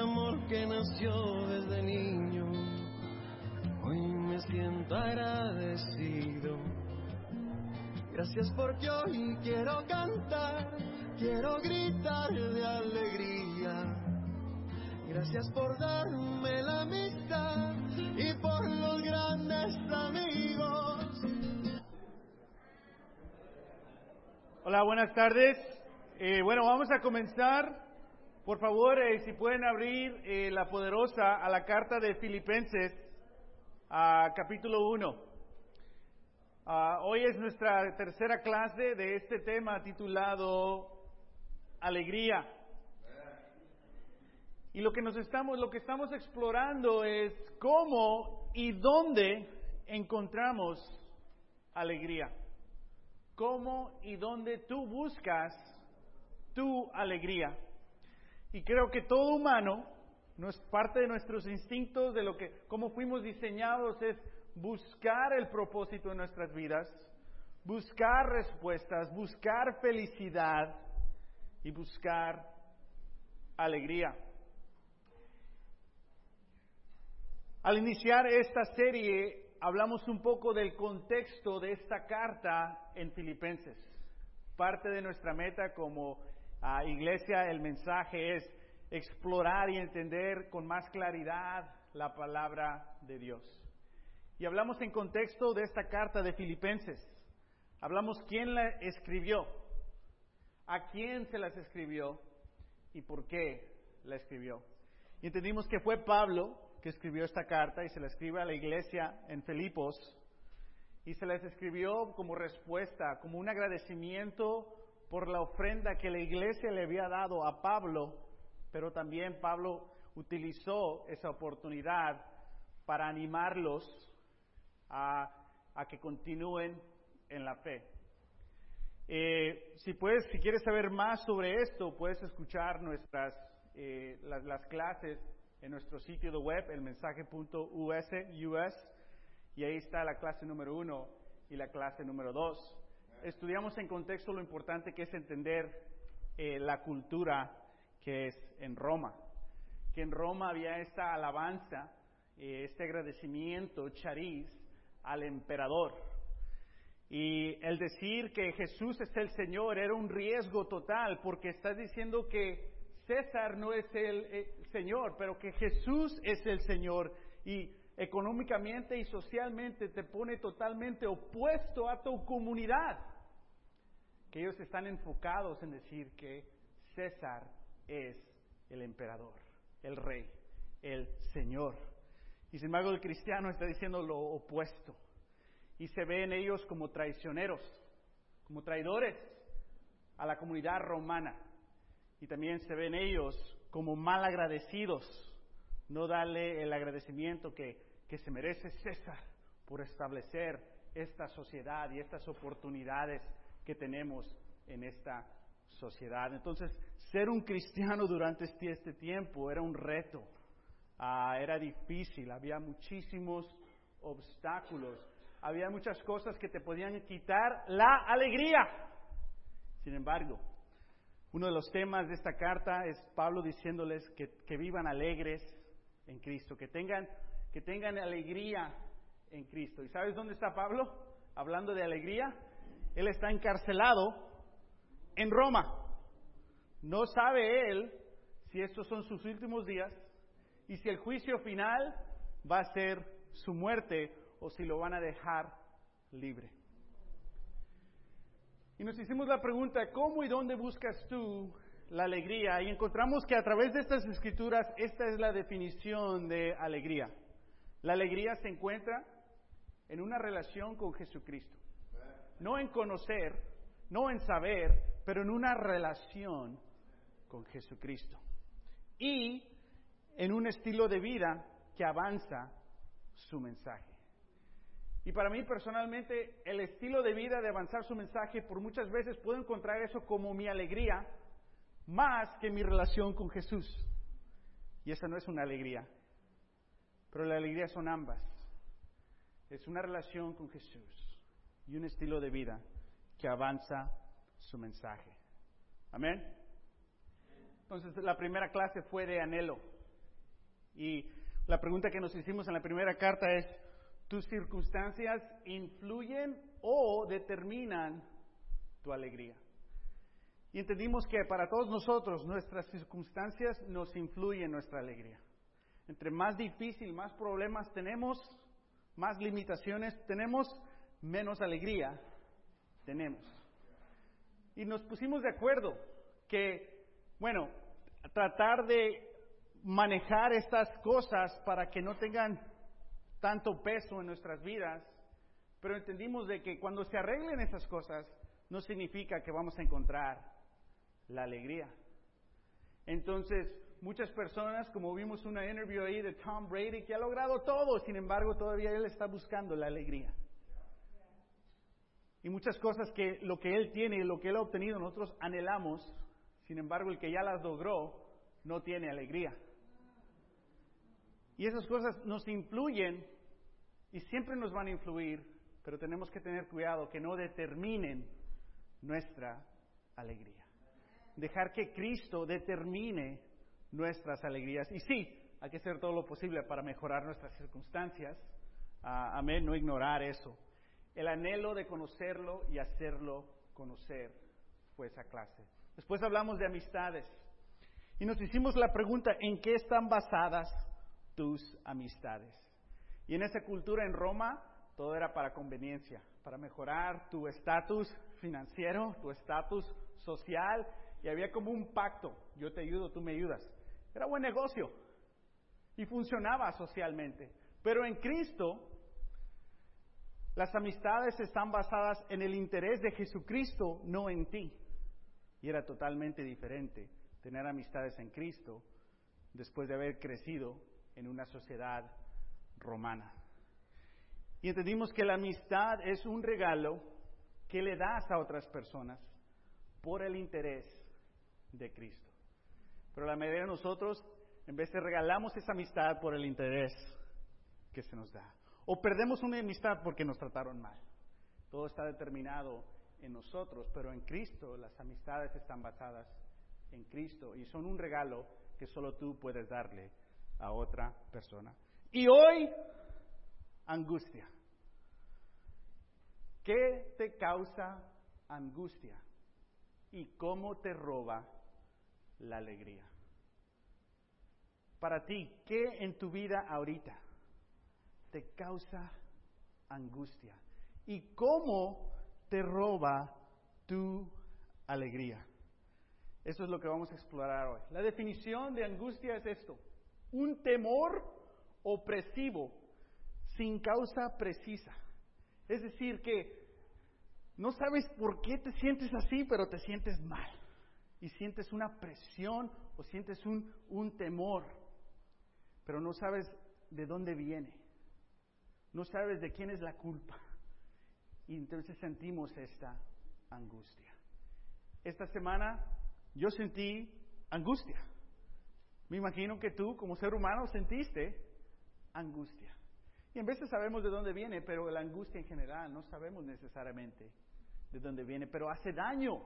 amor que nació desde niño. Hoy me siento agradecido. Gracias porque hoy quiero cantar, quiero gritar de alegría. Gracias por darme la amistad y por los grandes amigos. Hola, buenas tardes. Eh, bueno, vamos a comenzar. Por favor, eh, si pueden abrir eh, la poderosa a la carta de Filipenses, a capítulo 1. Ah, hoy es nuestra tercera clase de este tema titulado Alegría. Y lo que nos estamos, lo que estamos explorando es cómo y dónde encontramos alegría. Cómo y dónde tú buscas tu alegría. Y creo que todo humano, no es parte de nuestros instintos, de lo que, cómo fuimos diseñados, es buscar el propósito de nuestras vidas, buscar respuestas, buscar felicidad y buscar alegría. Al iniciar esta serie, hablamos un poco del contexto de esta carta en Filipenses. Parte de nuestra meta como uh, iglesia, el mensaje es explorar y entender con más claridad la palabra de Dios. Y hablamos en contexto de esta carta de Filipenses. Hablamos quién la escribió, a quién se las escribió y por qué la escribió. Y entendimos que fue Pablo que escribió esta carta y se la escribe a la iglesia en Filipos y se les escribió como respuesta, como un agradecimiento por la ofrenda que la iglesia le había dado a Pablo, pero también Pablo utilizó esa oportunidad para animarlos a, que continúen en la fe. Eh, si puedes, si quieres saber más sobre esto, puedes escuchar nuestras eh, las, las clases en nuestro sitio de web, el mensaje.us, US, y ahí está la clase número uno y la clase número dos. Estudiamos en contexto lo importante que es entender eh, la cultura que es en Roma. Que en Roma había esta alabanza, eh, este agradecimiento, chariz, al emperador. Y el decir que Jesús es el Señor era un riesgo total, porque estás diciendo que César no es el eh, Señor, pero que Jesús es el Señor y económicamente y socialmente te pone totalmente opuesto a tu comunidad. Que ellos están enfocados en decir que César es el emperador, el rey, el Señor. Y sin embargo el cristiano está diciendo lo opuesto. Y se ven ellos como traicioneros, como traidores a la comunidad romana y también se ven ellos como mal agradecidos, no darle el agradecimiento que, que se merece César por establecer esta sociedad y estas oportunidades que tenemos en esta sociedad. Entonces, ser un cristiano durante este, este tiempo era un reto, uh, era difícil, había muchísimos obstáculos, había muchas cosas que te podían quitar la alegría. Sin embargo, uno de los temas de esta carta es Pablo diciéndoles que, que vivan alegres en Cristo, que tengan, que tengan alegría en Cristo. ¿Y sabes dónde está Pablo? Hablando de alegría. Él está encarcelado en Roma. No sabe él si estos son sus últimos días y si el juicio final va a ser su muerte o si lo van a dejar libre. Y nos hicimos la pregunta, ¿cómo y dónde buscas tú la alegría? Y encontramos que a través de estas escrituras esta es la definición de alegría. La alegría se encuentra en una relación con Jesucristo. No en conocer, no en saber, pero en una relación con Jesucristo. Y en un estilo de vida que avanza su mensaje. Y para mí personalmente el estilo de vida de avanzar su mensaje, por muchas veces puedo encontrar eso como mi alegría, más que mi relación con Jesús. Y esa no es una alegría, pero la alegría son ambas. Es una relación con Jesús y un estilo de vida que avanza su mensaje. Amén. Entonces la primera clase fue de anhelo. Y la pregunta que nos hicimos en la primera carta es, ¿tus circunstancias influyen o determinan tu alegría? Y entendimos que para todos nosotros nuestras circunstancias nos influyen en nuestra alegría. Entre más difícil, más problemas tenemos, más limitaciones tenemos, menos alegría tenemos. Y nos pusimos de acuerdo que, bueno, tratar de manejar estas cosas para que no tengan tanto peso en nuestras vidas, pero entendimos de que cuando se arreglen esas cosas, no significa que vamos a encontrar la alegría. Entonces, muchas personas, como vimos una interview ahí de Tom Brady, que ha logrado todo, sin embargo, todavía él está buscando la alegría. Y muchas cosas que lo que él tiene y lo que él ha obtenido nosotros anhelamos, sin embargo, el que ya las logró no tiene alegría. Y esas cosas nos influyen y siempre nos van a influir, pero tenemos que tener cuidado que no determinen nuestra alegría. Dejar que Cristo determine nuestras alegrías. Y sí, hay que hacer todo lo posible para mejorar nuestras circunstancias. Ah, amén, no ignorar eso. El anhelo de conocerlo y hacerlo conocer fue esa clase. Después hablamos de amistades. Y nos hicimos la pregunta, ¿en qué están basadas tus amistades? Y en esa cultura en Roma, todo era para conveniencia, para mejorar tu estatus financiero, tu estatus social, y había como un pacto, yo te ayudo, tú me ayudas. Era buen negocio y funcionaba socialmente. Pero en Cristo, las amistades están basadas en el interés de Jesucristo, no en ti. Y era totalmente diferente tener amistades en Cristo después de haber crecido en una sociedad romana. Y entendimos que la amistad es un regalo que le das a otras personas por el interés de Cristo. Pero la mayoría de nosotros, en vez de regalamos esa amistad por el interés que se nos da. O perdemos una amistad porque nos trataron mal. Todo está determinado en nosotros, pero en Cristo las amistades están basadas en Cristo y son un regalo que solo tú puedes darle a otra persona. Y hoy, angustia. ¿Qué te causa angustia? ¿Y cómo te roba la alegría? Para ti, ¿qué en tu vida ahorita te causa angustia? ¿Y cómo te roba tu alegría? Eso es lo que vamos a explorar hoy. La definición de angustia es esto, un temor opresivo sin causa precisa. Es decir, que no sabes por qué te sientes así, pero te sientes mal. Y sientes una presión o sientes un, un temor, pero no sabes de dónde viene. No sabes de quién es la culpa. Y entonces sentimos esta angustia. Esta semana yo sentí angustia. Me imagino que tú, como ser humano, sentiste angustia. Y en veces sabemos de dónde viene, pero la angustia en general no sabemos necesariamente de dónde viene, pero hace daño.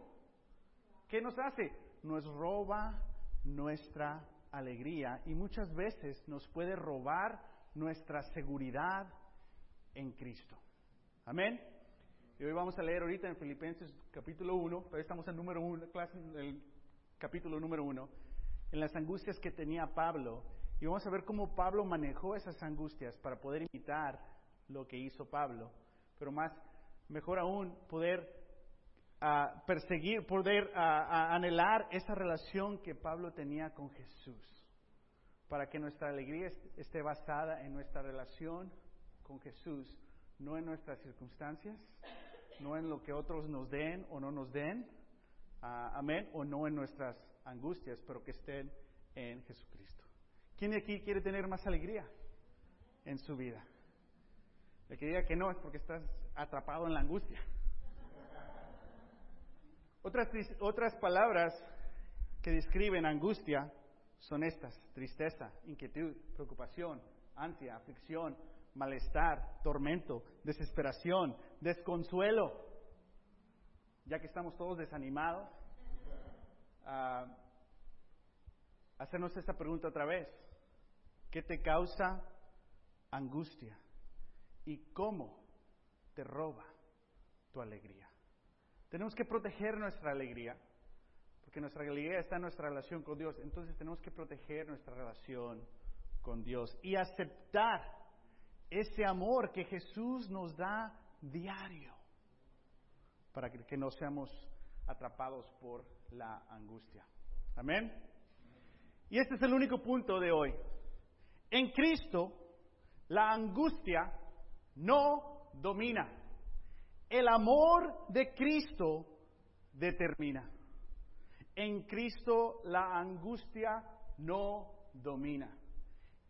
¿Qué nos hace? Nos roba nuestra alegría y muchas veces nos puede robar nuestra seguridad en Cristo. Amén. Y hoy vamos a leer ahorita en Filipenses capítulo 1, todavía estamos en número 1, clase, el capítulo número 1, en las angustias que tenía Pablo. Y vamos a ver cómo Pablo manejó esas angustias para poder imitar lo que hizo Pablo. Pero más, mejor aún, poder uh, perseguir, poder uh, anhelar esa relación que Pablo tenía con Jesús. Para que nuestra alegría esté basada en nuestra relación con Jesús, no en nuestras circunstancias, no en lo que otros nos den o no nos den, uh, amén, o no en nuestras angustias, pero que estén en Jesucristo. ¿Quién de aquí quiere tener más alegría en su vida? El que diga que no es porque estás atrapado en la angustia. Otras, otras palabras que describen angustia son estas, tristeza, inquietud, preocupación, ansia, aflicción, malestar, tormento, desesperación, desconsuelo. Ya que estamos todos desanimados, uh, hacernos esta pregunta otra vez. ¿Qué te causa angustia? ¿Y cómo te roba tu alegría? Tenemos que proteger nuestra alegría, porque nuestra alegría está en nuestra relación con Dios. Entonces tenemos que proteger nuestra relación con Dios y aceptar ese amor que Jesús nos da diario para que no seamos atrapados por la angustia. Amén. Y este es el único punto de hoy. En Cristo, la angustia no domina. El amor de Cristo determina. En Cristo la angustia no domina.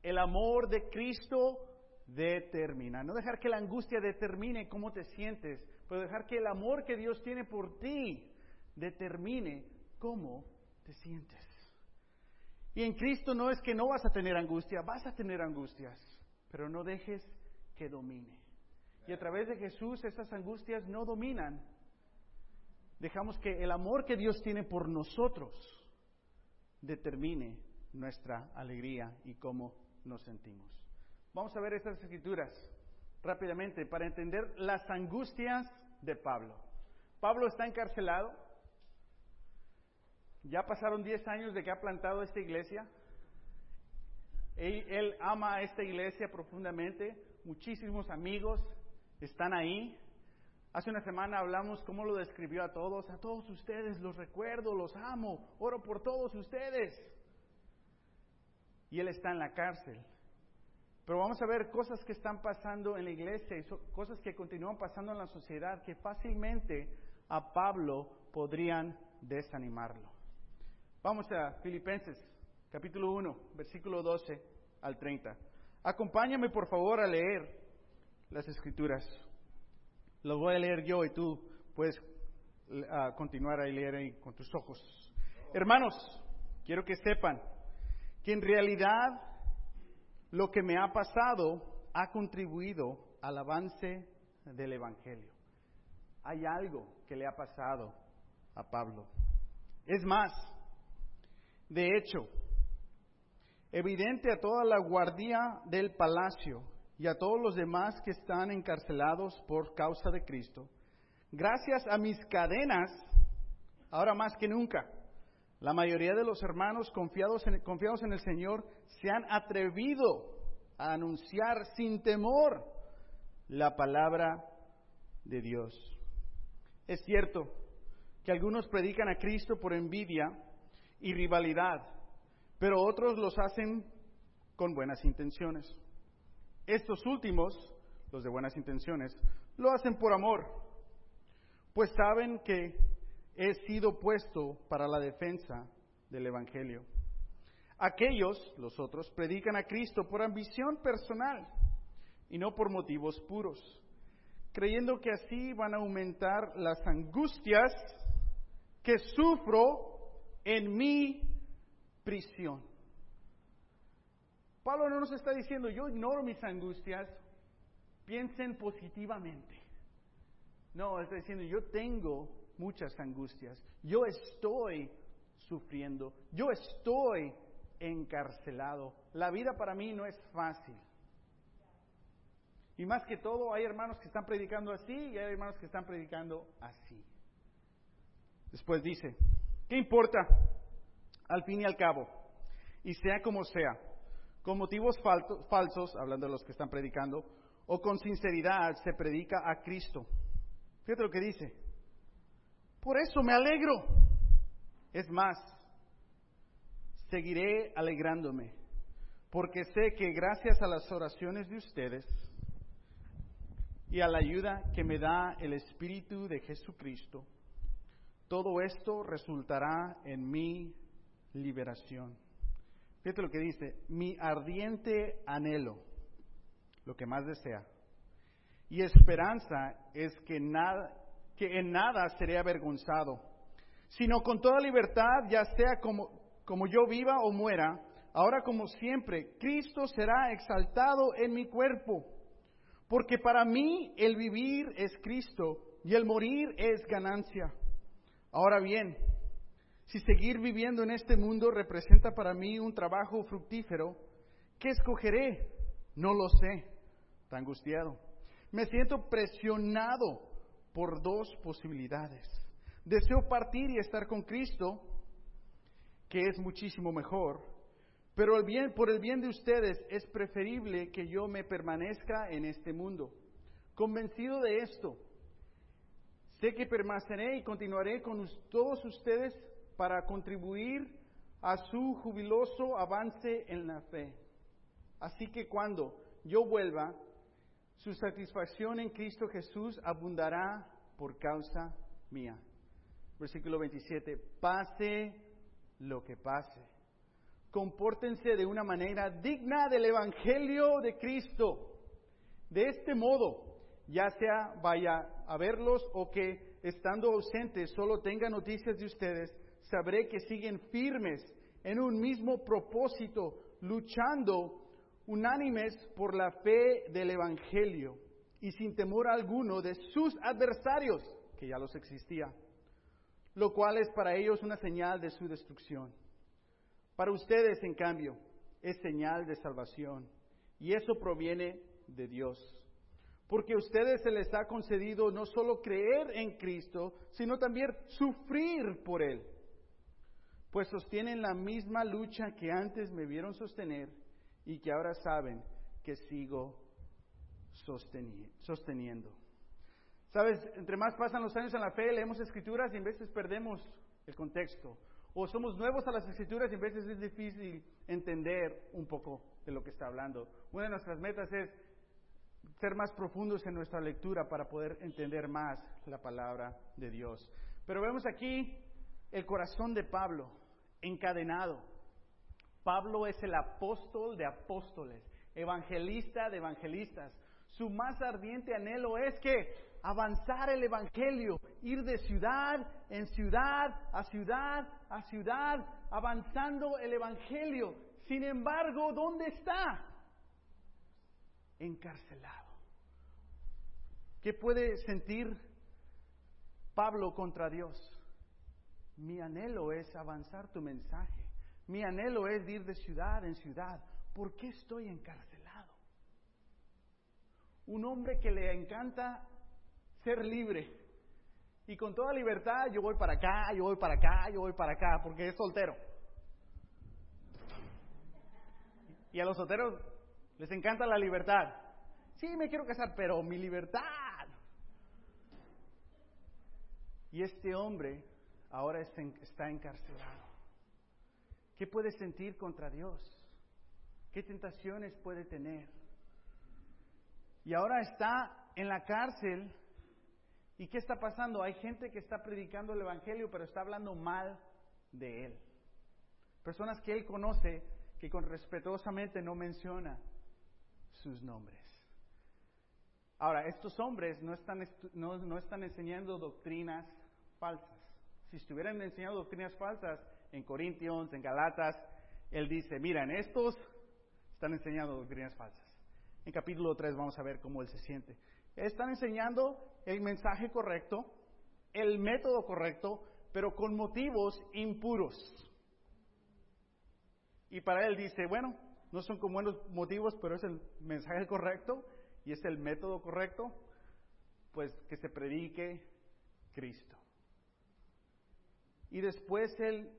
El amor de Cristo determina. No dejar que la angustia determine cómo te sientes, pero dejar que el amor que Dios tiene por ti determine cómo te sientes. Y en Cristo no es que no vas a tener angustia, vas a tener angustias, pero no dejes que domine. Y a través de Jesús esas angustias no dominan. Dejamos que el amor que Dios tiene por nosotros determine nuestra alegría y cómo nos sentimos. Vamos a ver estas escrituras rápidamente para entender las angustias de Pablo. Pablo está encarcelado, ya pasaron 10 años de que ha plantado esta iglesia. Él, ama a esta iglesia profundamente. Muchísimos amigos están ahí. Hace una semana hablamos cómo lo describió a todos. A todos ustedes los recuerdo, los amo, oro por todos ustedes. Y él está en la cárcel. Pero vamos a ver cosas que están pasando en la iglesia y cosas que continúan pasando en la sociedad que fácilmente a Pablo podrían desanimarlo. Vamos a Filipenses, capítulo 1, versículo 12 al 30. Acompáñame por favor a leer las escrituras. Lo voy a leer yo y tú puedes continuar a leer ahí con tus ojos. Hermanos, quiero que sepan que en realidad lo que me ha pasado ha contribuido al avance del Evangelio. Hay algo que le ha pasado a Pablo. Es más, de hecho, evidente a toda la guardia del palacio y a todos los demás que están encarcelados por causa de Cristo, gracias a mis cadenas, ahora más que nunca, la mayoría de los hermanos confiados en, el Señor se han atrevido a anunciar sin temor la palabra de Dios. Es cierto que algunos predican a Cristo por envidia, y rivalidad, pero otros los hacen con buenas intenciones. Estos últimos, los de buenas intenciones, lo hacen por amor, pues saben que he sido puesto para la defensa del Evangelio. Aquellos, los otros, predican a Cristo por ambición personal y no por motivos puros, creyendo que así van a aumentar las angustias que sufro en mi prisión. Pablo no nos está diciendo, yo ignoro mis angustias, piensen positivamente. No, está diciendo, yo tengo muchas angustias, yo estoy sufriendo, yo estoy encarcelado. La vida para mí no es fácil. Y más que todo, hay hermanos que están predicando así y hay hermanos que están predicando así. Después dice, ¿Qué importa? Al fin y al cabo, y sea como sea, con motivos falsos, hablando de los que están predicando, o con sinceridad se predica a Cristo. Fíjate lo que dice. Por eso me alegro. Es más, seguiré alegrándome, porque sé que gracias a las oraciones de ustedes y a la ayuda que me da el Espíritu de Jesucristo, todo esto resultará en mi liberación. Fíjate lo que dice, mi ardiente anhelo, lo que más desea, y esperanza es que, nada, que en nada seré avergonzado, sino con toda libertad, ya sea como, como yo viva o muera, ahora como siempre, Cristo será exaltado en mi cuerpo, porque para mí el vivir es Cristo y el morir es ganancia. Ahora bien, si seguir viviendo en este mundo representa para mí un trabajo fructífero, ¿Qué escogeré? No lo sé. Está angustiado. Me siento presionado por dos posibilidades. Deseo partir y estar con Cristo, que es muchísimo mejor, pero el bien, por el bien de ustedes es preferible que yo me permanezca en este mundo. Convencido de esto, sé que permaneceré y continuaré con todos ustedes para contribuir a su jubiloso avance en la fe. Así que cuando yo vuelva, su satisfacción en Cristo Jesús abundará por causa mía. Versículo 27, pase lo que pase. Compórtense de una manera digna del Evangelio de Cristo. De este modo, ya sea vaya a verlos o que estando ausentes solo tenga noticias de ustedes, sabré que siguen firmes en un mismo propósito, luchando unánimes por la fe del Evangelio y sin temor alguno de sus adversarios, que ya los existía, lo cual es para ellos una señal de su destrucción. Para ustedes, en cambio, es señal de salvación y eso proviene de Dios. Porque a ustedes se les ha concedido no solo creer en Cristo, sino también sufrir por Él. Pues sostienen la misma lucha que antes me vieron sostener y que ahora saben que sigo sosteniendo. Sabes, entre más pasan los años en la fe, leemos escrituras y en veces perdemos el contexto. O somos nuevos a las escrituras y en veces es difícil entender un poco de lo que está hablando. Una de nuestras metas es ser más profundos en nuestra lectura para poder entender más la palabra de Dios. Pero vemos aquí el corazón de Pablo encadenado Pablo es el apóstol de apóstoles, evangelista de evangelistas. Su más ardiente anhelo es que avanzar el Evangelio, ir de ciudad en ciudad, a ciudad, a ciudad, avanzando el Evangelio. Sin embargo, ¿dónde está? Encarcelado. ¿Qué puede sentir Pablo contra Dios? Mi anhelo es avanzar tu mensaje. Mi anhelo es ir de ciudad en ciudad. ¿Por qué estoy encarcelado? Un hombre que le encanta ser libre. Y con toda libertad yo voy para acá, yo voy para acá, yo voy para acá, porque es soltero. Y a los solteros les encanta la libertad. Sí, me quiero casar, pero mi libertad. Y este hombre ahora está encarcelado. ¿Qué puede sentir contra Dios? ¿Qué tentaciones puede tener? Y ahora está en la cárcel. ¿Y qué está pasando? Hay gente que está predicando el Evangelio, pero está hablando mal de él. Personas que él conoce, que con respetuosamente no menciona sus nombres. Ahora, estos hombres no están, no, no están enseñando doctrinas falsas. Si estuvieran enseñando doctrinas falsas, en Corintios, en Galatas, él dice, miren, estos están enseñando doctrinas falsas. En capítulo 3 vamos a ver cómo él se siente. Están enseñando el mensaje correcto, el método correcto, pero con motivos impuros. Y para él dice, bueno, no son con buenos motivos, pero es el mensaje correcto y es el método correcto, pues que se predique Cristo. Y después él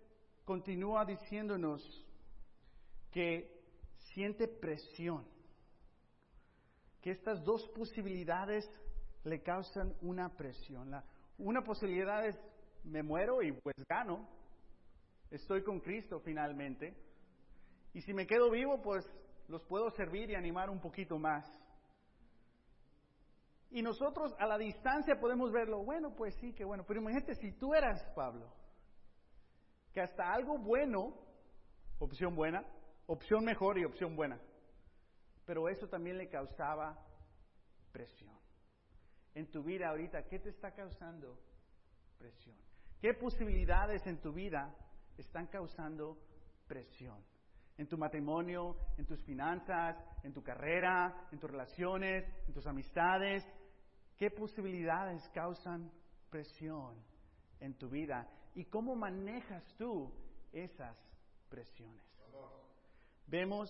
continúa diciéndonos que siente presión, que estas dos posibilidades le causan una presión. Una posibilidad es me muero y pues gano, estoy con Cristo finalmente, y si me quedo vivo pues los puedo servir y animar un poquito más. Y nosotros a la distancia podemos verlo, bueno, pues sí, que bueno, pero imagínate si tú eras Pablo, que hasta algo bueno, opción buena, opción mejor y opción buena, pero eso también le causaba presión. En tu vida ahorita, ¿qué te está causando presión? ¿Qué posibilidades en tu vida están causando presión? En tu matrimonio, en tus finanzas, en tu carrera, en tus relaciones, en tus amistades. ¿Qué posibilidades causan presión en tu vida? Y cómo manejas tú esas presiones. Vemos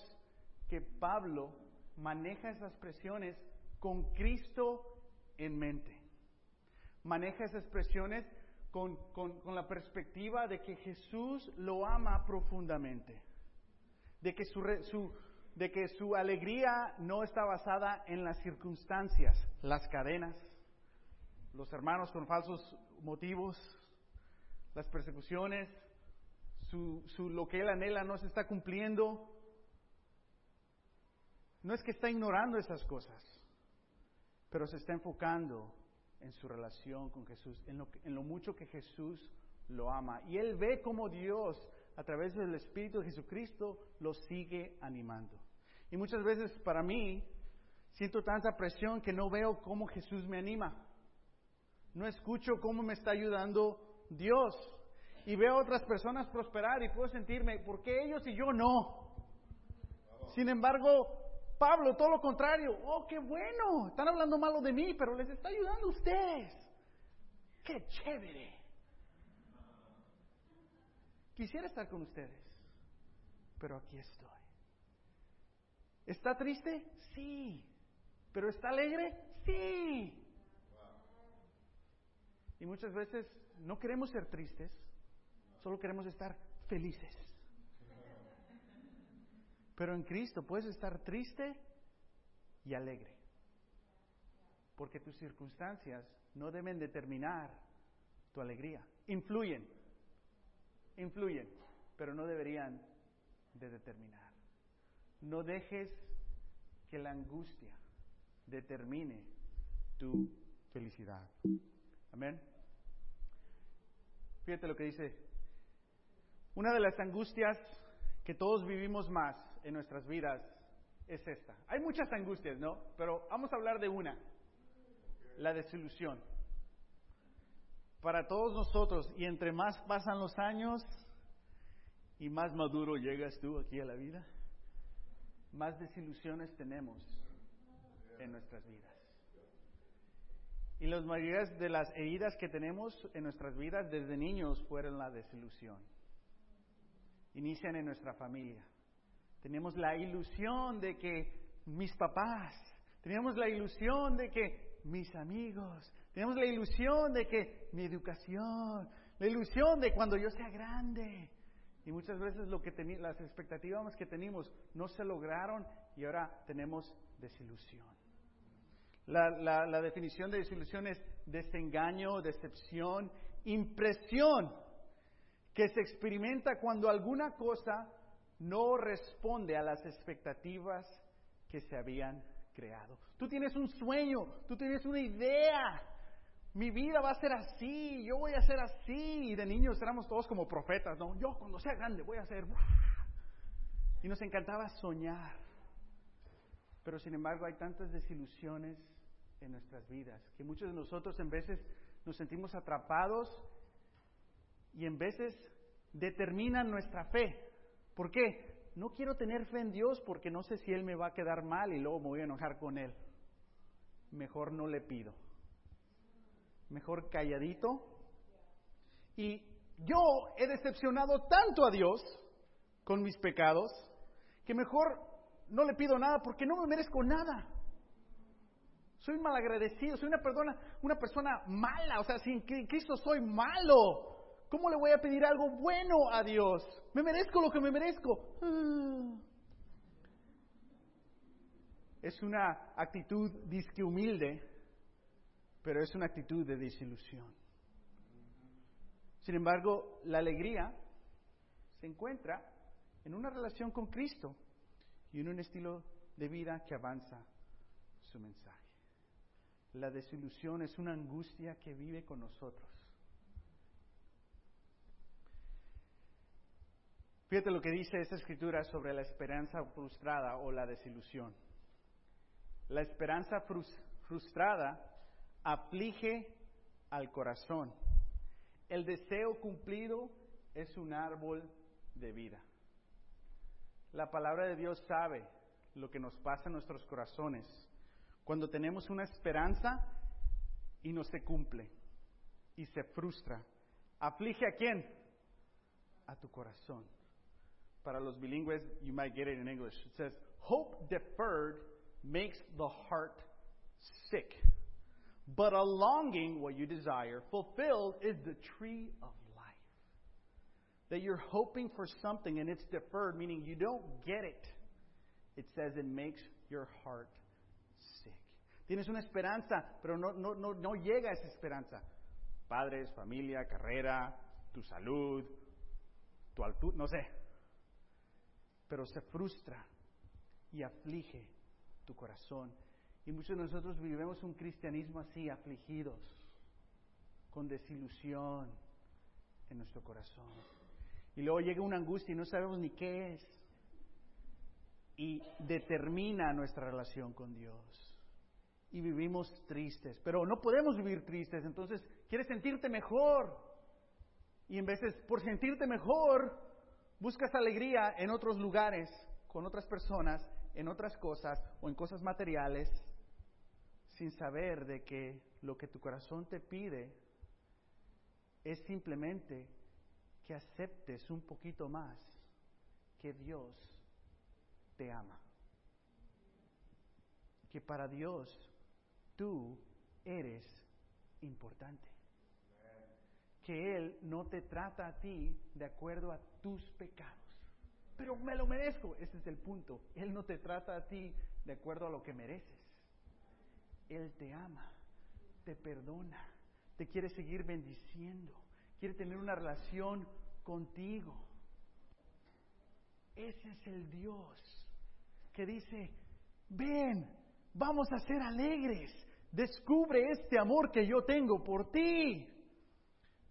que Pablo maneja esas presiones con Cristo en mente. Maneja esas presiones con, la perspectiva de que Jesús lo ama profundamente. De que su, de que su alegría no está basada en las circunstancias, las cadenas, los hermanos con falsos motivos, las persecuciones, su, su, lo que él anhela no se está cumpliendo. No es que está ignorando esas cosas, pero se está enfocando en su relación con Jesús, en lo, en lo mucho que Jesús lo ama. Y él ve cómo Dios, a través del Espíritu de Jesucristo, lo sigue animando. Y muchas veces para mí, siento tanta presión que no veo cómo Jesús me anima. No escucho cómo me está ayudando Dios. Y veo a otras personas prosperar y puedo sentirme, ¿por qué ellos y yo no? Sin embargo, Pablo, todo lo contrario. Oh, qué bueno. Están hablando malo de mí, pero les está ayudando a ustedes. Qué chévere. Quisiera estar con ustedes, pero aquí estoy. ¿Está triste? Sí. ¿Pero está alegre? Sí. Y muchas veces no queremos ser tristes, solo queremos estar felices. Pero en Cristo puedes estar triste y alegre. Porque tus circunstancias no deben determinar tu alegría. Influyen, influyen, pero no deberían de determinar. No dejes que la angustia determine tu felicidad. Amén. Fíjate lo que dice. Una de las angustias que todos vivimos más en nuestras vidas es esta. Hay muchas angustias, ¿no? Pero vamos a hablar de una, la desilusión. Para todos nosotros, y entre más pasan los años y más maduro llegas tú aquí a la vida, más desilusiones tenemos en nuestras vidas. Y las mayoría de las heridas que tenemos en nuestras vidas desde niños fueron la desilusión. Inician en nuestra familia. Tenemos la ilusión de que mis papás, teníamos la ilusión de que mis amigos, tenemos la ilusión de que mi educación, la ilusión de cuando yo sea grande. Y muchas veces lo que las expectativas que teníamos no se lograron y ahora tenemos desilusión. La, definición de desilusión es desengaño, decepción, impresión que se experimenta cuando alguna cosa no responde a las expectativas que se habían creado. Tú tienes un sueño, tú tienes una idea. Mi vida va a ser así, yo voy a ser así. Y de niños éramos todos como profetas, ¿no? Yo cuando sea grande voy a ser... Y nos encantaba soñar. Pero sin embargo hay tantas desilusiones en nuestras vidas, que muchos de nosotros en veces nos sentimos atrapados y en veces determinan nuestra fe. ¿Por qué? No quiero tener fe en Dios porque no sé si Él me va a quedar mal y luego me voy a enojar con Él. Mejor no le pido. Mejor calladito. Y yo he decepcionado tanto a Dios con mis pecados que mejor no le pido nada porque no me merezco nada. Soy malagradecido, soy una persona, una persona mala, o sea, sin Cristo soy malo. ¿Cómo le voy a pedir algo bueno a Dios? Me merezco lo que me merezco. Ah. Es una actitud disque humilde, pero es una actitud de desilusión. Sin embargo, la alegría se encuentra en una relación con Cristo y en un estilo de vida que avanza su mensaje. La desilusión es una angustia que vive con nosotros. Fíjate lo que dice esta escritura sobre la esperanza frustrada o la desilusión. La esperanza frustrada aflige al corazón. El deseo cumplido es un árbol de vida. La palabra de Dios sabe lo que nos pasa en nuestros corazones cuando tenemos una esperanza y no se cumple y se frustra. ¿Aflige a quién? A tu corazón. Para los bilingües, you might get it in English. It says, Hope deferred makes the heart sick. But a longing, what you desire, fulfilled is the tree of life. That you're hoping for something and it's deferred, meaning you don't get it. It says it makes your heart. Tienes una esperanza, pero no, no, no, no llega esa esperanza. Padres, familia, carrera, tu salud, tu altura, no sé. Pero se frustra y aflige tu corazón y muchos de nosotros vivimos un cristianismo así, afligidos, con desilusión en nuestro corazón. Y luego llega una angustia y no sabemos ni qué es. Y determina nuestra relación con Dios. Y vivimos tristes. Pero no podemos vivir tristes. Entonces, quieres sentirte mejor. Y en veces, por sentirte mejor, buscas alegría en otros lugares, con otras personas, en otras cosas o en cosas materiales sin saber de que lo que tu corazón te pide es simplemente que aceptes un poquito más que Dios te ama. Que para Dios tú eres importante. Que Él no te trata a ti de acuerdo a tus pecados. Pero me lo merezco. Ese es el punto. Él no te trata a ti de acuerdo a lo que mereces. Él te ama, te perdona, te quiere seguir bendiciendo, quiere tener una relación contigo. Ese es el Dios que dice, ven, vamos a ser alegres, descubre este amor que yo tengo por ti.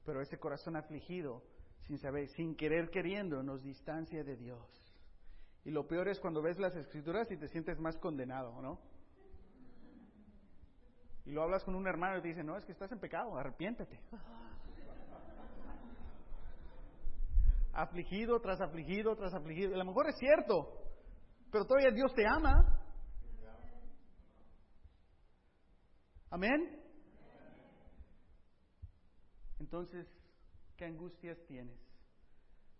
Pero ese corazón afligido, sin saber, sin querer queriendo, nos distancia de Dios. Y lo peor es cuando ves las escrituras y te sientes más condenado, ¿no? y lo hablas con un hermano y te dice, no, es que estás en pecado, arrepiéntete. afligido tras afligido tras afligido. A lo mejor es cierto, pero todavía Dios te ama. Amén. Entonces, ¿qué angustias tienes?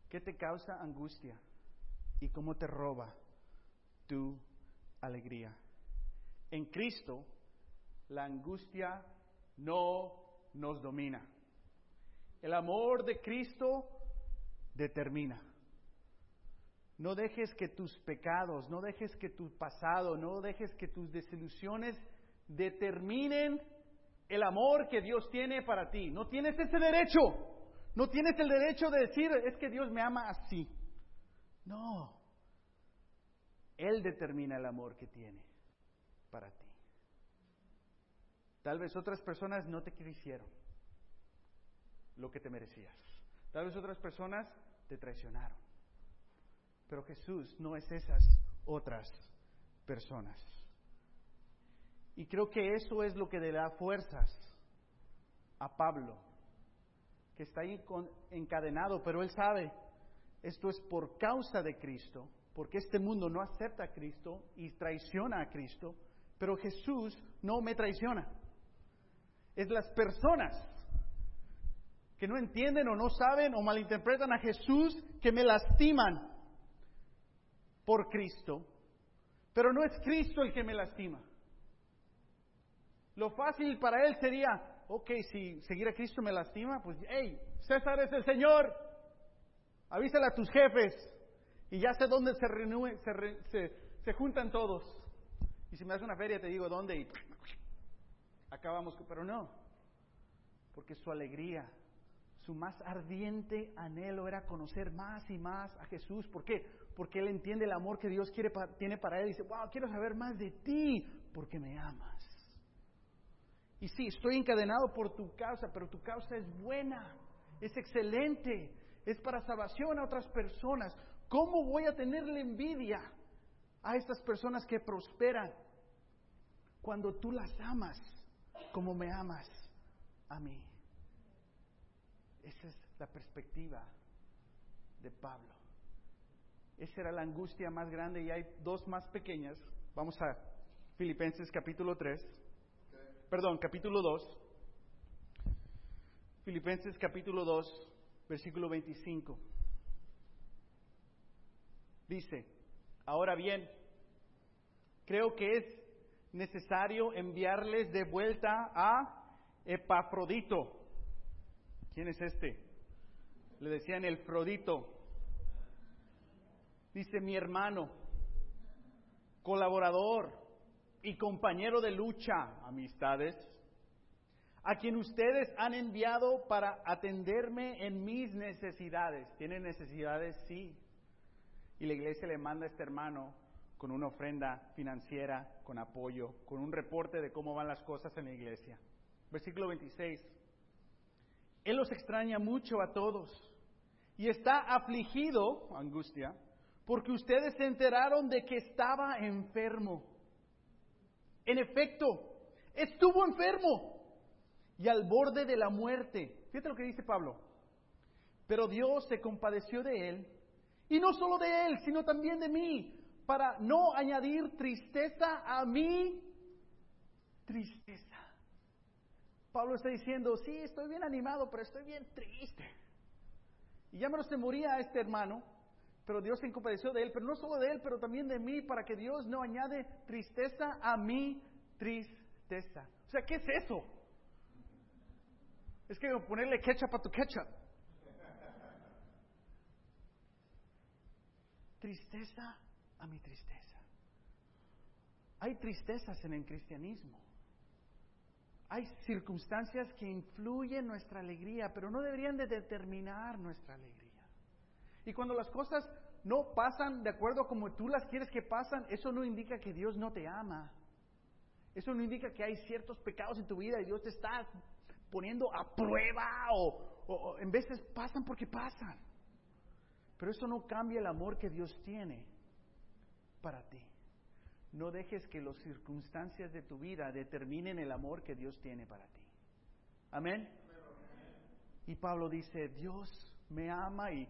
¿Qué te causa angustia? ¿Y cómo te roba tu alegría? En Cristo la angustia no nos domina. El amor de Cristo determina. No dejes que tus pecados, no dejes que tu pasado, no dejes que tus desilusiones determinen el amor que Dios tiene para ti. No tienes ese derecho. No tienes el derecho de decir, es que Dios me ama así. No. Él determina el amor que tiene para ti. Tal vez otras personas no te quisieron lo que te merecías. Tal vez otras personas te traicionaron. Pero Jesús no es esas otras personas. Y creo que eso es lo que le da fuerzas a Pablo, que está ahí encadenado, pero él sabe, esto es por causa de Cristo, porque este mundo no acepta a Cristo y traiciona a Cristo, pero Jesús no me traiciona es las personas que no entienden o no saben o malinterpretan a Jesús que me lastiman por Cristo, pero no es Cristo el que me lastima. Lo fácil para él sería, ok, si seguir a Cristo me lastima, pues, hey, César es el Señor, avísale a tus jefes y ya sé dónde se, se, se juntan todos. Y si me das una feria te digo dónde y acabamos, pero no, porque su alegría, su más ardiente anhelo era conocer más y más a Jesús. ¿Por qué? Porque él entiende el amor que Dios tiene para él y dice, wow, quiero saber más de ti porque me amas. Y sí, estoy encadenado por tu causa, pero tu causa es buena, es excelente, es para salvación a otras personas. ¿Cómo voy a tenerle envidia a estas personas que prosperan cuando tú las amas? como me amas a mí. Esa es la perspectiva de Pablo. Esa era la angustia más grande y hay dos más pequeñas. Vamos a Filipenses capítulo 3. Perdón, capítulo 2. Filipenses capítulo 2, versículo 25. Dice, ahora bien, creo que es necesario enviarles de vuelta a Epafrodito. ¿Quién es este? Le decían el Frodito. Dice mi hermano, colaborador y compañero de lucha, amistades, a quien ustedes han enviado para atenderme en mis necesidades. ¿Tienen necesidades? Sí. Y la iglesia le manda a este hermano con una ofrenda financiera, con apoyo, con un reporte de cómo van las cosas en la iglesia. Versículo 26. Él los extraña mucho a todos y está afligido, angustia, porque ustedes se enteraron de que estaba enfermo. En efecto, estuvo enfermo y al borde de la muerte. Fíjate lo que dice Pablo. Pero Dios se compadeció de él, y no solo de él, sino también de mí, para no añadir tristeza a mi tristeza. Pablo está diciendo, sí, estoy bien animado, pero estoy bien triste. Y ya menos se moría este hermano, pero Dios se compadeció de él, pero no solo de él, pero también de mí, para que Dios no añade tristeza a mi tristeza. O sea, ¿qué es eso? Es que ponerle ketchup a tu ketchup. Tristeza a mi tristeza. Hay tristezas en el cristianismo. Hay circunstancias que influyen en nuestra alegría, pero no deberían de determinar nuestra alegría. Y cuando las cosas no pasan de acuerdo a como tú las quieres que pasan, eso no indica que Dios no te ama. Eso no indica que hay ciertos pecados en tu vida y Dios te está poniendo a prueba o, o en veces pasan porque pasan. Pero eso no cambia el amor que Dios tiene para ti. No dejes que las circunstancias de tu vida determinen el amor que Dios tiene para ti. Amén. Y Pablo dice, Dios me ama y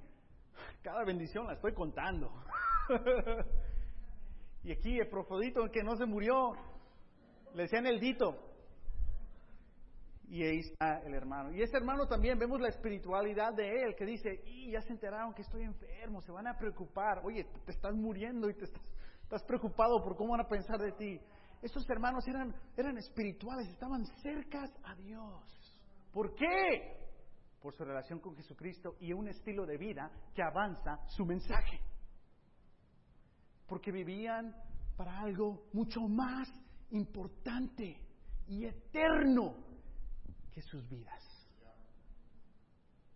cada bendición la estoy contando. y aquí el profodito que no se murió, le decían el dito. Y ahí está el hermano. Y ese hermano también vemos la espiritualidad de él, que dice, y ya se enteraron que estoy enfermo, se van a preocupar. Oye, te estás muriendo y te estás preocupado por cómo van a pensar de ti. Estos hermanos eran, eran espirituales, estaban cercas a Dios. ¿Por qué? Por su relación con Jesucristo y un estilo de vida que avanza su mensaje. Porque vivían para algo mucho más importante y eterno que sus vidas.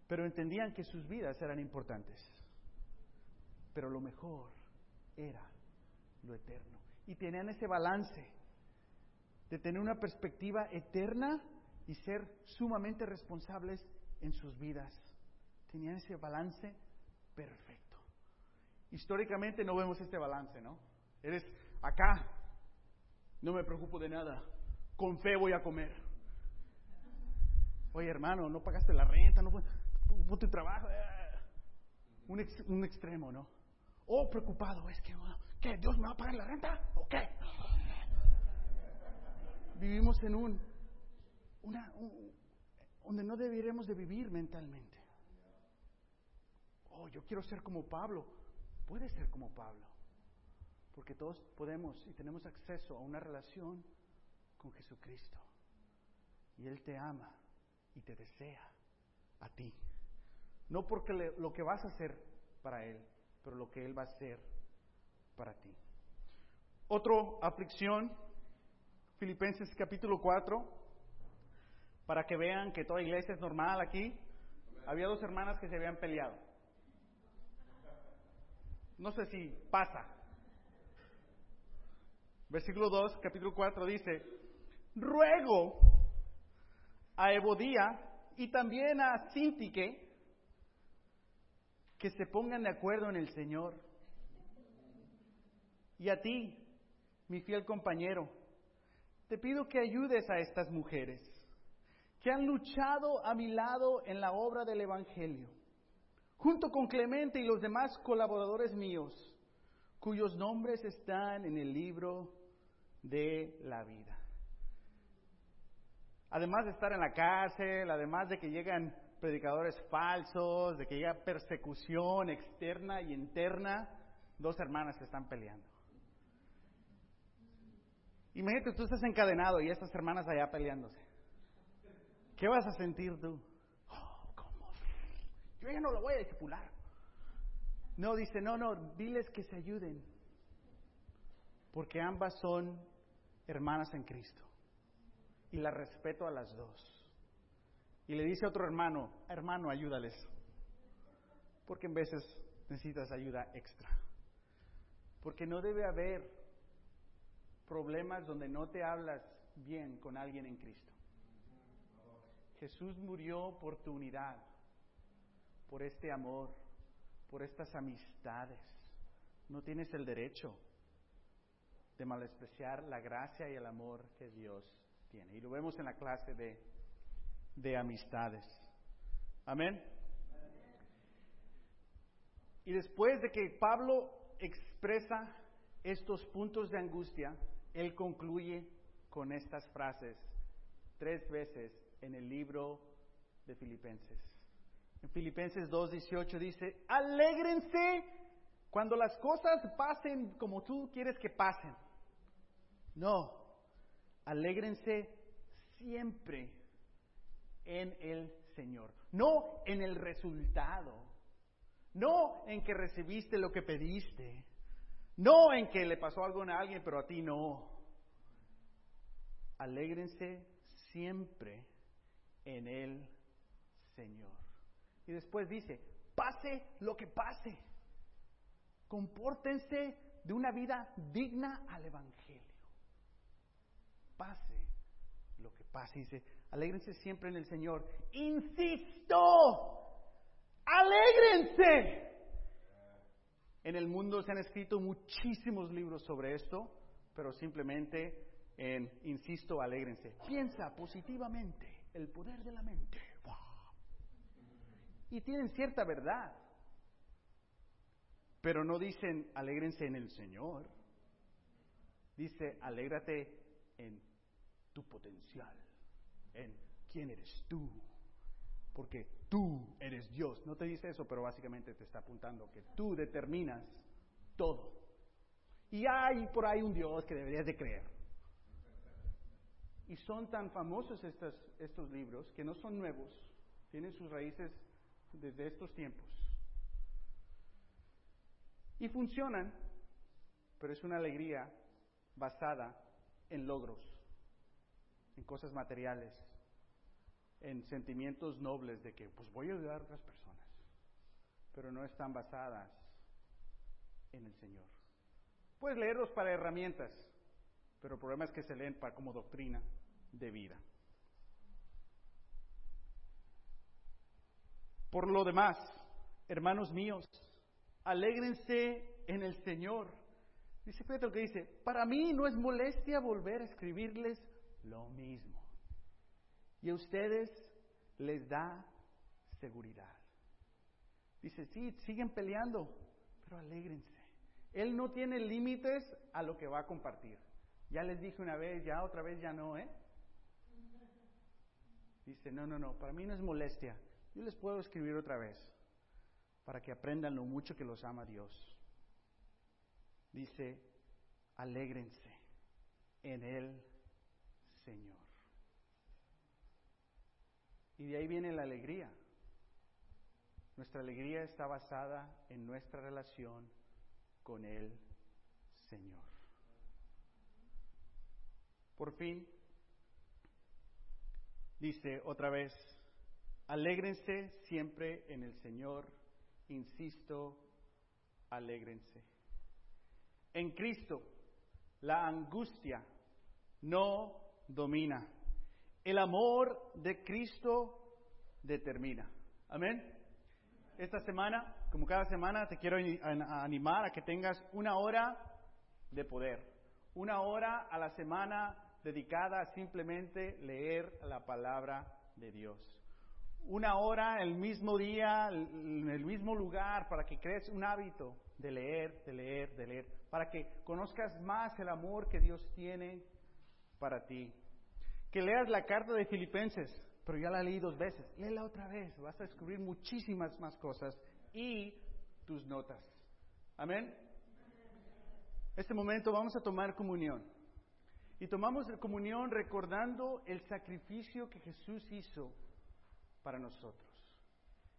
Pero entendían que sus vidas eran importantes. Pero lo mejor era lo eterno. Y tenían ese balance de tener una perspectiva eterna y ser sumamente responsables en sus vidas. Tenían ese balance perfecto. Históricamente no vemos este balance, ¿no? Eres acá, no me preocupo de nada, con fe voy a comer. Oye hermano, no pagaste la renta, no fue tu trabajo. Un, un extremo, ¿no? Oh, preocupado, es que ¿Qué? ¿Dios me va a pagar la renta? ¿O qué? Vivimos en un, una, donde no deberíamos de vivir mentalmente. Oh, yo quiero ser como Pablo. Puede ser como Pablo. Porque todos podemos y tenemos acceso a una relación con Jesucristo. Y Él te ama y te desea a ti. No porque lo que vas a hacer para Él, pero lo que Él va a hacer para ti. Otro aflicción, Filipenses capítulo 4, para que vean que toda iglesia es normal aquí. Había dos hermanas que se habían peleado. No sé si pasa. Versículo 2, capítulo 4 dice, ruego a Evodía y también a Sintique que se pongan de acuerdo en el Señor y a ti, mi fiel compañero, te pido que ayudes a estas mujeres que han luchado a mi lado en la obra del Evangelio, junto con Clemente y los demás colaboradores míos, cuyos nombres están en el libro de la vida. Además de estar en la cárcel, además de que llegan predicadores falsos, de que llega persecución externa y interna, dos hermanas se están peleando. Imagínate, tú estás encadenado y estas hermanas allá peleándose. ¿Qué vas a sentir tú? Oh, ¿cómo? Yo ya no lo voy a discipular. No, dice, no, no, diles que se ayuden. Porque ambas son hermanas en Cristo. Y las respeto a las dos. Y le dice a otro hermano, hermano, ayúdales. Porque en veces necesitas ayuda extra. Porque no debe haber problemas donde no te hablas bien con alguien en Cristo. Jesús murió por tu unidad, por este amor, por estas amistades. No tienes el derecho de malespreciar la gracia y el amor que Dios tiene. Y lo vemos en la clase de, de amistades. Amén. Y después de que Pablo expresa estos puntos de angustia, él concluye con estas frases tres veces en el libro de Filipenses. En Filipenses 2.18 dice, alégrense cuando las cosas pasen como tú quieres que pasen. No, alégrense siempre en el Señor, no en el resultado, no en que recibiste lo que pediste, no en que le pasó algo a alguien pero a ti no. Alégrense siempre en el Señor. Y después dice, pase lo que pase, compórtense de una vida digna al Evangelio. Pase lo que pase. Dice, alégrense siempre en el Señor. Insisto, alégrense. En el mundo se han escrito muchísimos libros sobre esto, pero simplemente en, insisto, alégrense. Piensa positivamente el poder de la mente. Y tienen cierta verdad. Pero no dicen alégrense en el Señor. Dice, alégrate en tu potencial, en quién eres tú. Porque tú eres Dios. No te dice eso, pero básicamente te está apuntando que tú determinas todo. Y hay por ahí un Dios que deberías de creer. Y son tan famosos estos, estos libros que no son nuevos, tienen sus raíces desde estos tiempos. Y funcionan, pero es una alegría basada en logros, en cosas materiales, en sentimientos nobles de que pues voy a ayudar a otras personas, pero no están basadas en el Señor. Puedes leerlos para herramientas, pero el problema es que se leen para, como doctrina de vida. Por lo demás, hermanos míos, alégrense en el Señor. Dice Pedro que dice, para mí no es molestia volver a escribirles lo mismo. Y a ustedes les da seguridad. Dice, sí, siguen peleando, pero alégrense. Él no tiene límites a lo que va a compartir. Ya les dije una vez, ya otra vez ya no, ¿eh? Dice, no, no, no, para mí no es molestia. Yo les puedo escribir otra vez para que aprendan lo mucho que los ama Dios. Dice, alégrense en el Señor. Y de ahí viene la alegría. Nuestra alegría está basada en nuestra relación con el Señor. Por fin, Dice otra vez, alégrense siempre en el Señor, insisto, alégrense. En Cristo, la angustia no domina. El amor de Cristo determina. Amén. Esta semana, como cada semana, te quiero animar a que tengas una hora de poder. Una hora a la semana dedicada a simplemente leer la palabra de Dios. Una hora, el mismo día, en el mismo lugar, para que crees un hábito de leer, de leer, de leer, para que conozcas más el amor que Dios tiene para ti. Que leas la carta de Filipenses, pero ya la leí dos veces. Léela otra vez, vas a descubrir muchísimas más cosas y tus notas. Amén. Este momento vamos a tomar comunión. Y tomamos comunión recordando el sacrificio que Jesús hizo para nosotros.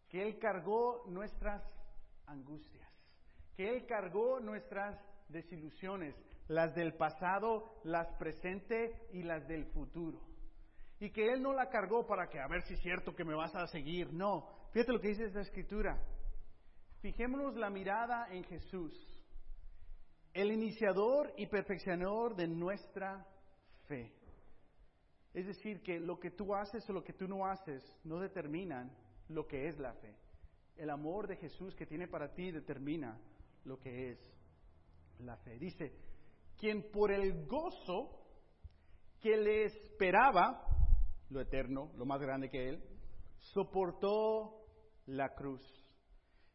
Que Él cargó nuestras angustias. Que Él cargó nuestras desilusiones, las del pasado, las presentes y las del futuro. Y que Él no la cargó para que a ver si es cierto que me vas a seguir. No, fíjate lo que dice esta escritura. Fijémonos la mirada en Jesús, el iniciador y perfeccionador de nuestra fe. Es decir, que lo que tú haces o lo que tú no haces no determinan lo que es la fe. El amor de Jesús que tiene para ti determina lo que es la fe. Dice, quien por el gozo que le esperaba, lo eterno, lo más grande que él, soportó la cruz,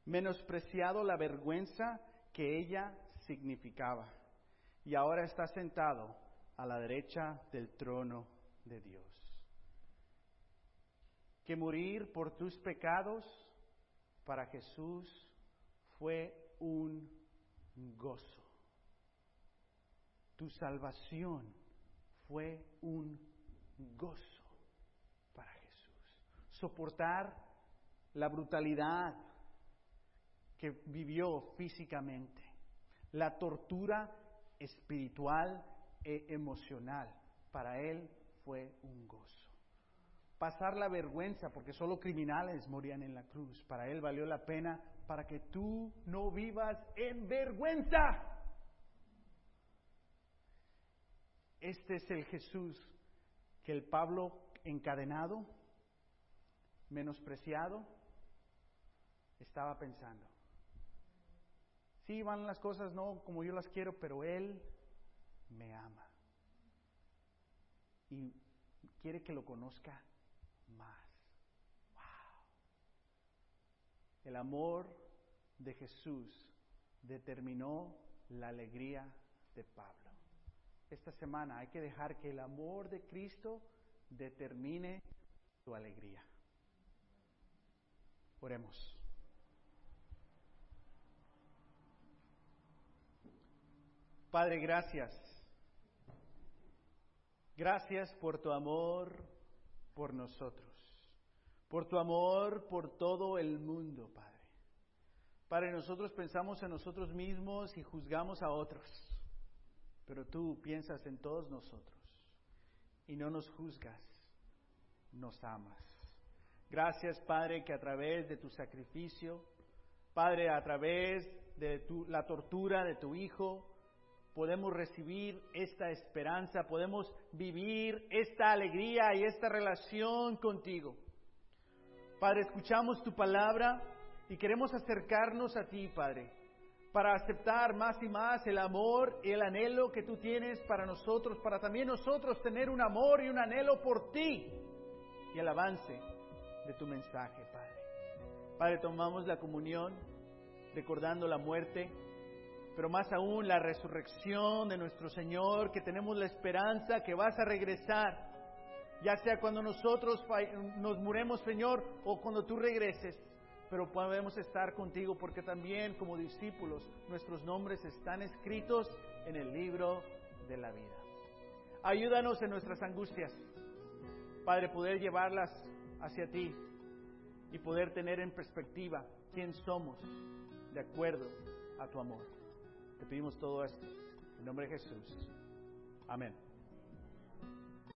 menospreciado la vergüenza que ella significaba, y ahora está sentado a la derecha del trono de Dios. Que morir por tus pecados para Jesús fue un gozo. Tu salvación fue un gozo para Jesús. Soportar la brutalidad que vivió físicamente, la tortura espiritual e emocional, para él fue un gozo. Pasar la vergüenza, porque solo criminales morían en la cruz, para él valió la pena para que tú no vivas en vergüenza. Este es el Jesús que el Pablo encadenado, menospreciado, estaba pensando. Sí, van las cosas no como yo las quiero, pero Él me ama. Y quiere que lo conozca más. Wow. El amor de Jesús determinó la alegría de Pablo esta semana. Hay que dejar que el amor de Cristo determine tu alegría. Oremos. Padre, gracias. Gracias por tu amor por nosotros, por tu amor por todo el mundo, Padre. Padre, nosotros pensamos en nosotros mismos y juzgamos a otros pero tú piensas en todos nosotros y no nos juzgas, nos amas. Gracias, Padre, que a través de tu sacrificio, Padre, a través de tu, la tortura de tu Hijo, podemos recibir esta esperanza, podemos vivir esta alegría y esta relación contigo. Padre, escuchamos tu palabra y queremos acercarnos a ti, Padre para aceptar más y más el amor y el anhelo que tú tienes para nosotros, para también nosotros tener un amor y un anhelo por ti y el avance de tu mensaje, Padre. Padre, tomamos la comunión recordando la muerte, pero más aún la resurrección de nuestro Señor, que tenemos la esperanza que vas a regresar, ya sea cuando nosotros nos muremos, Señor, o cuando tú regreses pero podemos estar contigo porque también como discípulos nuestros nombres están escritos en el libro de la vida. Ayúdanos en nuestras angustias, Padre, poder llevarlas hacia ti y poder tener en perspectiva quién somos de acuerdo a tu amor. Te pedimos todo esto en nombre de Jesús. Amén.